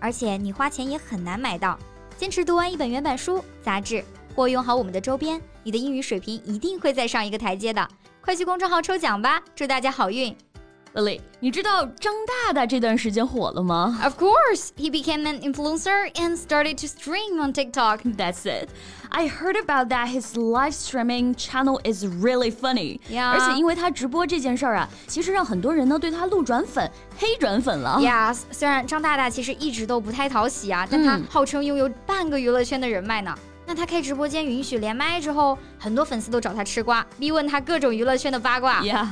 而且你花钱也很难买到。坚持读完一本原版书、杂志，或用好我们的周边，你的英语水平一定会再上一个台阶的。快去公众号抽奖吧，祝大家好运 ！Lily，你知道张大大这段时间火了吗？Of course, he became an influencer and started to stream on TikTok. That's it. I heard about that. His live streaming channel is really funny. Yeah. 而且因为他直播这件事儿啊，其实让很多人呢对他路转粉、黑转粉了。Yes，虽然张大大其实一直都不太讨喜啊，但他号称拥有半个娱乐圈的人脉呢。那 他开直播间允许连麦之后，很多粉丝都找他吃瓜，逼问他各种娱乐圈的八卦。呀，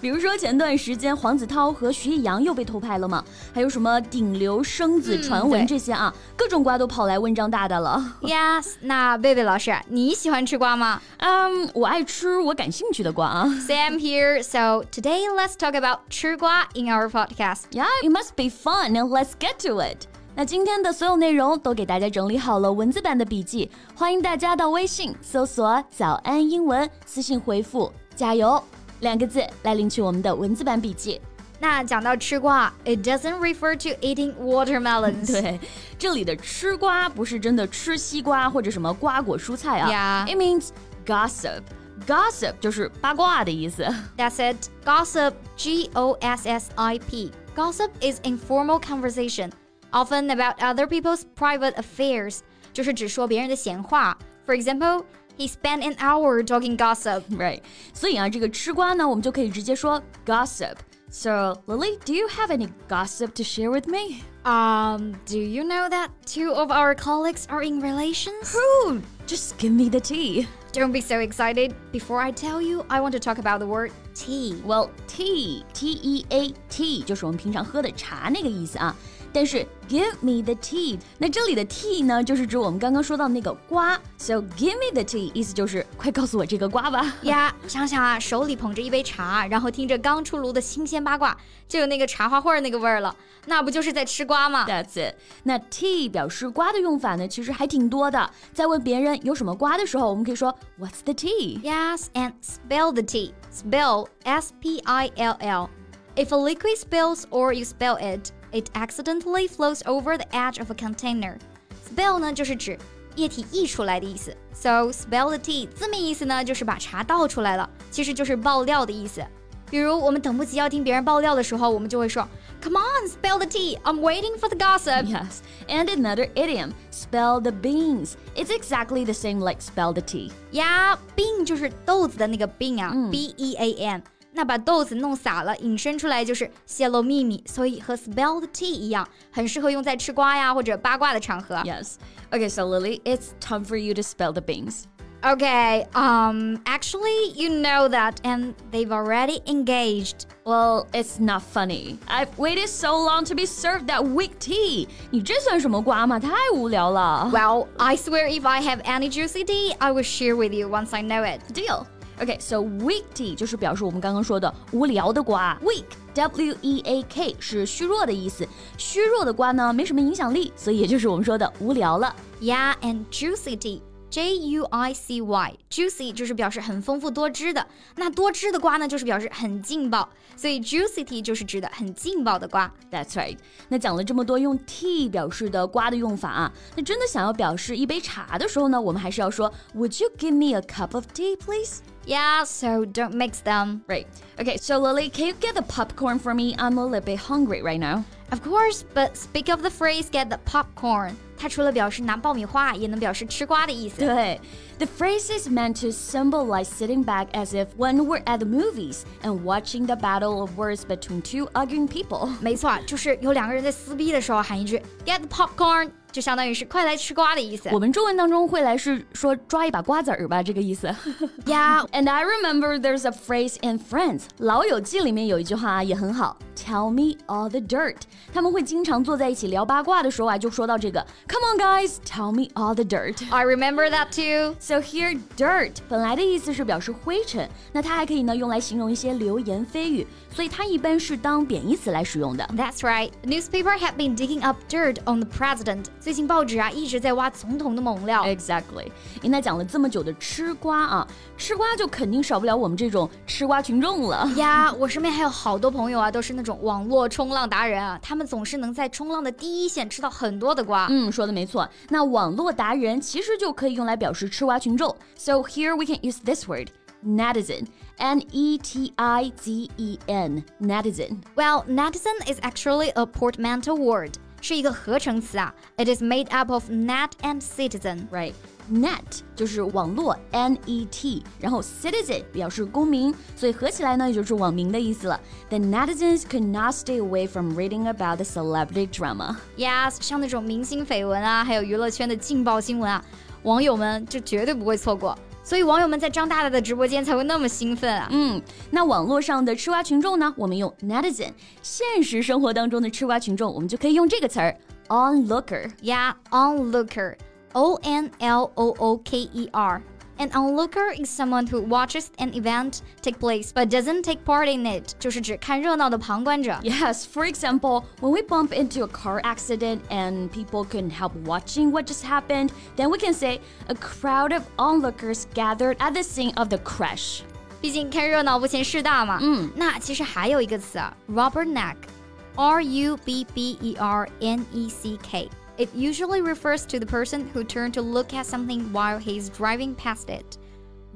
比如说前段时间黄子韬和徐艺洋又被偷拍了嘛，还有什么顶流生子传闻这些啊，各种瓜都跑来问张大大了。Yes，那贝贝老师，你喜欢吃瓜吗？嗯，我爱吃我感兴趣的瓜啊。Same here. So today let's talk about 吃瓜 in our podcast. Yeah, it must be fun, and let's get to it. 那今天的所有内容都给大家整理好了文字版的笔记，欢迎大家到微信搜索“早安英文”，私信回复“加油”两个字来领取我们的文字版笔记。那讲到吃瓜，it doesn't refer to eating watermelons。对，这里的吃瓜不是真的吃西瓜或者什么瓜果蔬菜啊。Yeah. It means gossip. Gossip 就是八卦的意思。That's it. Gossip, G O S S I P. Gossip is informal conversation often about other people's private affairs，就是指说别人的闲话。For example, he spent an hour talking gossip. Right. 所以啊，这个吃瓜呢，我们就可以直接说 gossip。So, Lily, do you have any gossip to share with me? Um, do you know that two of our colleagues are in relations? Who? Just give me the tea. Don't be so excited. Before I tell you, I want to talk about the word tea. Well, tea, T E A T，就是我们平常喝的茶那个意思啊。 但是 give me the tea，那这里的 tea 呢，就是指我们刚刚说到那个瓜。So give me the tea，意思就是快告诉我这个瓜吧。呀，想想啊，手里捧着一杯茶，然后听着刚出炉的新鲜八卦，就有那个茶花会儿那个味儿了，那不就是在吃瓜吗？That's it。那 tea 表示瓜的用法呢，其实还挺多的。在问别人有什么瓜的时候，我们可以说 What's the tea？Yes，and spill the tea。Spill S P I L L。If a liquid spills or you spill it, it accidentally flows over the edge of a container. Spill 呢就是指液体溢出来的意思，so spill the tea 字面意思呢就是把茶倒出来了，其实就是爆料的意思。比如我们等不及要听别人爆料的时候，我们就会说，Come on, spill the tea. I'm waiting for the gossip. Yes, and another idiom, spill the beans. It's exactly the same like spill the tea. Yeah, bean 就是豆子的那个 bean 啊、嗯、，B E A N。 那把豆子弄洒了，引申出来就是泄露秘密，所以和 spill the tea 一样，很适合用在吃瓜呀或者八卦的场合。Yes. Okay, so Lily, it's time for you to spill the beans. Okay, um, actually, you know that, and they've already engaged. Well, it's not funny. I've waited so long to be served that weak tea. 你这算什么瓜嘛？太无聊了。Well, I swear if I have any juicy tea, I will share with you once I know it. Deal. Okay, so weak tea 就是表示我们刚刚说的无聊的瓜。Weak, W E A K 是虚弱的意思。虚弱的瓜呢，没什么影响力，所以也就是我们说的无聊了。Yeah, and juicy tea. J U I C Y，juicy 就是表示很丰富多汁的，那多汁的瓜呢，就是表示很劲爆，所以 juicy 就是指的很劲爆的瓜。That's right。那讲了这么多用 tea 表示的瓜的用法啊，那真的想要表示一杯茶的时候呢，我们还是要说 Would you give me a cup of tea, please? Yeah, so don't mix them. Right. Okay, so Lily, can you get the popcorn for me? I'm a little bit hungry right now. Of course, but speak of the phrase get the popcorn. 它除了表示拿爆米花，也能表示吃瓜的意思。对，the phrase is meant to symbolize sitting back as if one were at the movies and watching the battle of words between two arguing people。没错，就是有两个人在撕逼的时候喊一句 “Get the popcorn”， 就相当于是快来吃瓜的意思。我们中文当中会来是说抓一把瓜子儿吧，这个意思。Yeah, and I remember there's a phrase in Friends，《老友记》里面有一句话也很好，Tell me all the dirt。他们会经常坐在一起聊八卦的时候啊，就说到这个，Come on guys, tell me all the dirt。I remember that too. So here, dirt 本来的意思是表示灰尘，那它还可以呢用来形容一些流言蜚语，所以它一般是当贬义词来使用的。That's right. The newspaper had been digging up dirt on the president. 最近报纸啊一直在挖总统的猛料。Exactly。那讲了这么久的吃瓜啊，吃瓜就肯定少不了我们这种吃瓜群众了。呀，我身边还有好多朋友啊，都是那种网络冲浪达人啊，他们总是能在冲浪的第一线吃到很多的瓜。嗯，说的没错。那网络达人其实就可以用来表示吃瓜群众。So here we can use this word. Netizen, N-E-T-I-Z-E-N, netizen. Well, netizen is actually a portmanteau word. 是一个合成词啊，It is made up of net and citizen. Right. Net 就是网络，N E T，然后 citizen 表示公民，所以合起来呢，也就是网民的意思了。The netizens could not stay away from reading about the celebrity drama. Yes，像那种明星绯闻啊，还有娱乐圈的劲爆新闻啊，网友们就绝对不会错过。所以网友们在张大大的直播间才会那么兴奋啊！嗯，那网络上的吃瓜群众呢？我们用 netizen；现实生活当中的吃瓜群众，我们就可以用这个词儿 onlooker。Yeah，onlooker，O N L O O K E R。An onlooker is someone who watches an event take place but doesn't take part in it，就是指看热闹的旁观者。Yes, for example, when we bump into a car accident and people couldn't help watching what just happened, then we can say a crowd of onlookers gathered at the scene of the crash. 毕竟看热闹不嫌事大嘛。嗯，那其实还有一个词啊，rubberneck，R U B B E R N E C K。 it usually refers to the person who turned to look at something while he's driving past it.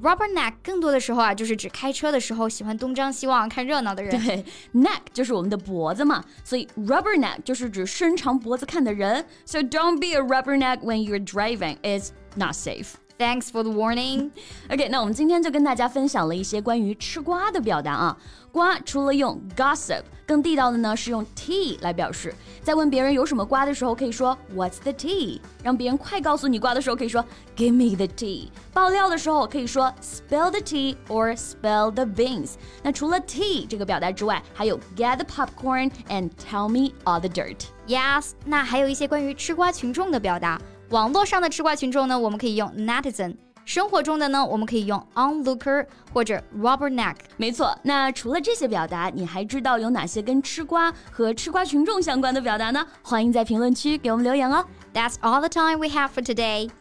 Rubberneck 更多的时候啊，就是指开车的时候喜欢东张西望看热闹的人。对，neck 就是我们的脖子嘛，所以 rubberneck 就是指伸长脖子看的人。So don't be a rubberneck when you're driving. It's not safe. Thanks for the warning. OK，那我们今天就跟大家分享了一些关于吃瓜的表达啊。瓜除了用 gossip，更地道的呢是用 tea 来表示。在问别人有什么瓜的时候，可以说 What's the tea？让别人快告诉你瓜的时候，可以说 Give me the tea。爆料的时候可以说 Spill the tea or spill the beans。那除了 tea 这个表达之外，还有 Get the popcorn and tell me all the dirt。Yes，那还有一些关于吃瓜群众的表达。 网络上的吃瓜群众呢，我们可以用 netizen；生活中的呢，我们可以用 onlooker 或者 rubberneck。没错，那除了这些表达，你还知道有哪些跟吃瓜和吃瓜群众相关的表达呢？欢迎在评论区给我们留言哦。That's all the time we have for today。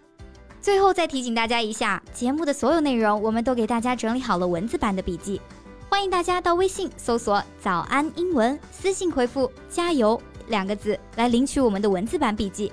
最后再提醒大家一下，节目的所有内容我们都给大家整理好了文字版的笔记，欢迎大家到微信搜索“早安英文”，私信回复“加油”两个字来领取我们的文字版笔记。